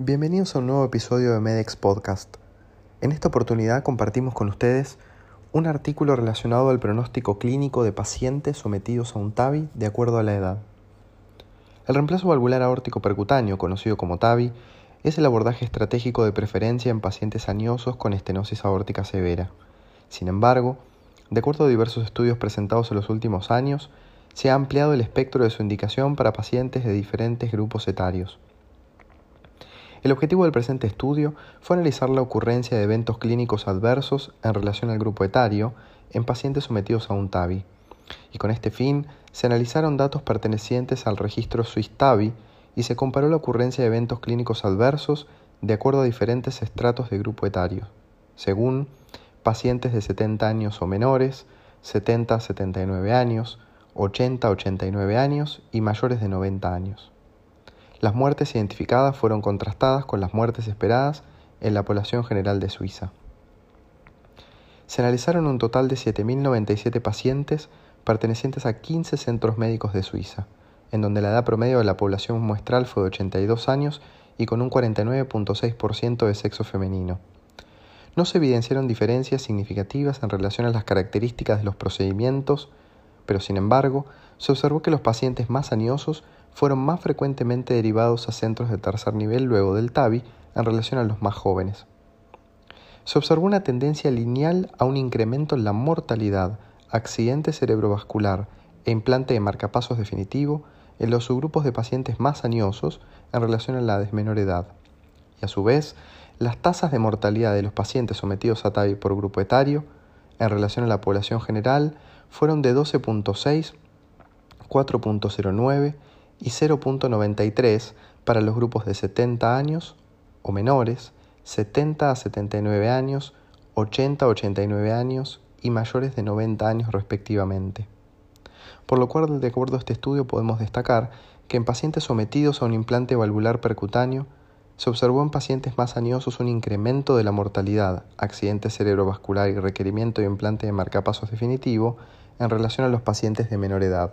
Bienvenidos a un nuevo episodio de Medex Podcast. En esta oportunidad compartimos con ustedes un artículo relacionado al pronóstico clínico de pacientes sometidos a un TAVI de acuerdo a la edad. El reemplazo valvular aórtico percutáneo, conocido como TAVI, es el abordaje estratégico de preferencia en pacientes añosos con estenosis aórtica severa. Sin embargo, de acuerdo a diversos estudios presentados en los últimos años, se ha ampliado el espectro de su indicación para pacientes de diferentes grupos etarios. El objetivo del presente estudio fue analizar la ocurrencia de eventos clínicos adversos en relación al grupo etario en pacientes sometidos a un TAVI, y con este fin se analizaron datos pertenecientes al registro SWISS-TAVI y se comparó la ocurrencia de eventos clínicos adversos de acuerdo a diferentes estratos de grupo etario, según pacientes de 70 años o menores, 70 a 79 años, 80 a 89 años y mayores de 90 años. Las muertes identificadas fueron contrastadas con las muertes esperadas en la población general de Suiza. Se analizaron un total de 7.097 pacientes pertenecientes a 15 centros médicos de Suiza, en donde la edad promedio de la población muestral fue de 82 años y con un 49.6% de sexo femenino. No se evidenciaron diferencias significativas en relación a las características de los procedimientos, pero sin embargo, se observó que los pacientes más añosos fueron más frecuentemente derivados a centros de tercer nivel luego del TAVI en relación a los más jóvenes. Se observó una tendencia lineal a un incremento en la mortalidad, accidente cerebrovascular e implante de marcapasos definitivo en los subgrupos de pacientes más añosos en relación a la desmenor edad. Y a su vez, las tasas de mortalidad de los pacientes sometidos a TAVI por grupo etario en relación a la población general fueron de 12.6, 4.09 y 0.93 para los grupos de 70 años o menores, 70 a 79 años, 80 a 89 años y mayores de 90 años respectivamente. Por lo cual, de acuerdo a este estudio, podemos destacar que en pacientes sometidos a un implante valvular percutáneo, se observó en pacientes más añosos un incremento de la mortalidad, accidente cerebrovascular y requerimiento de implante de marcapasos definitivo en relación a los pacientes de menor edad.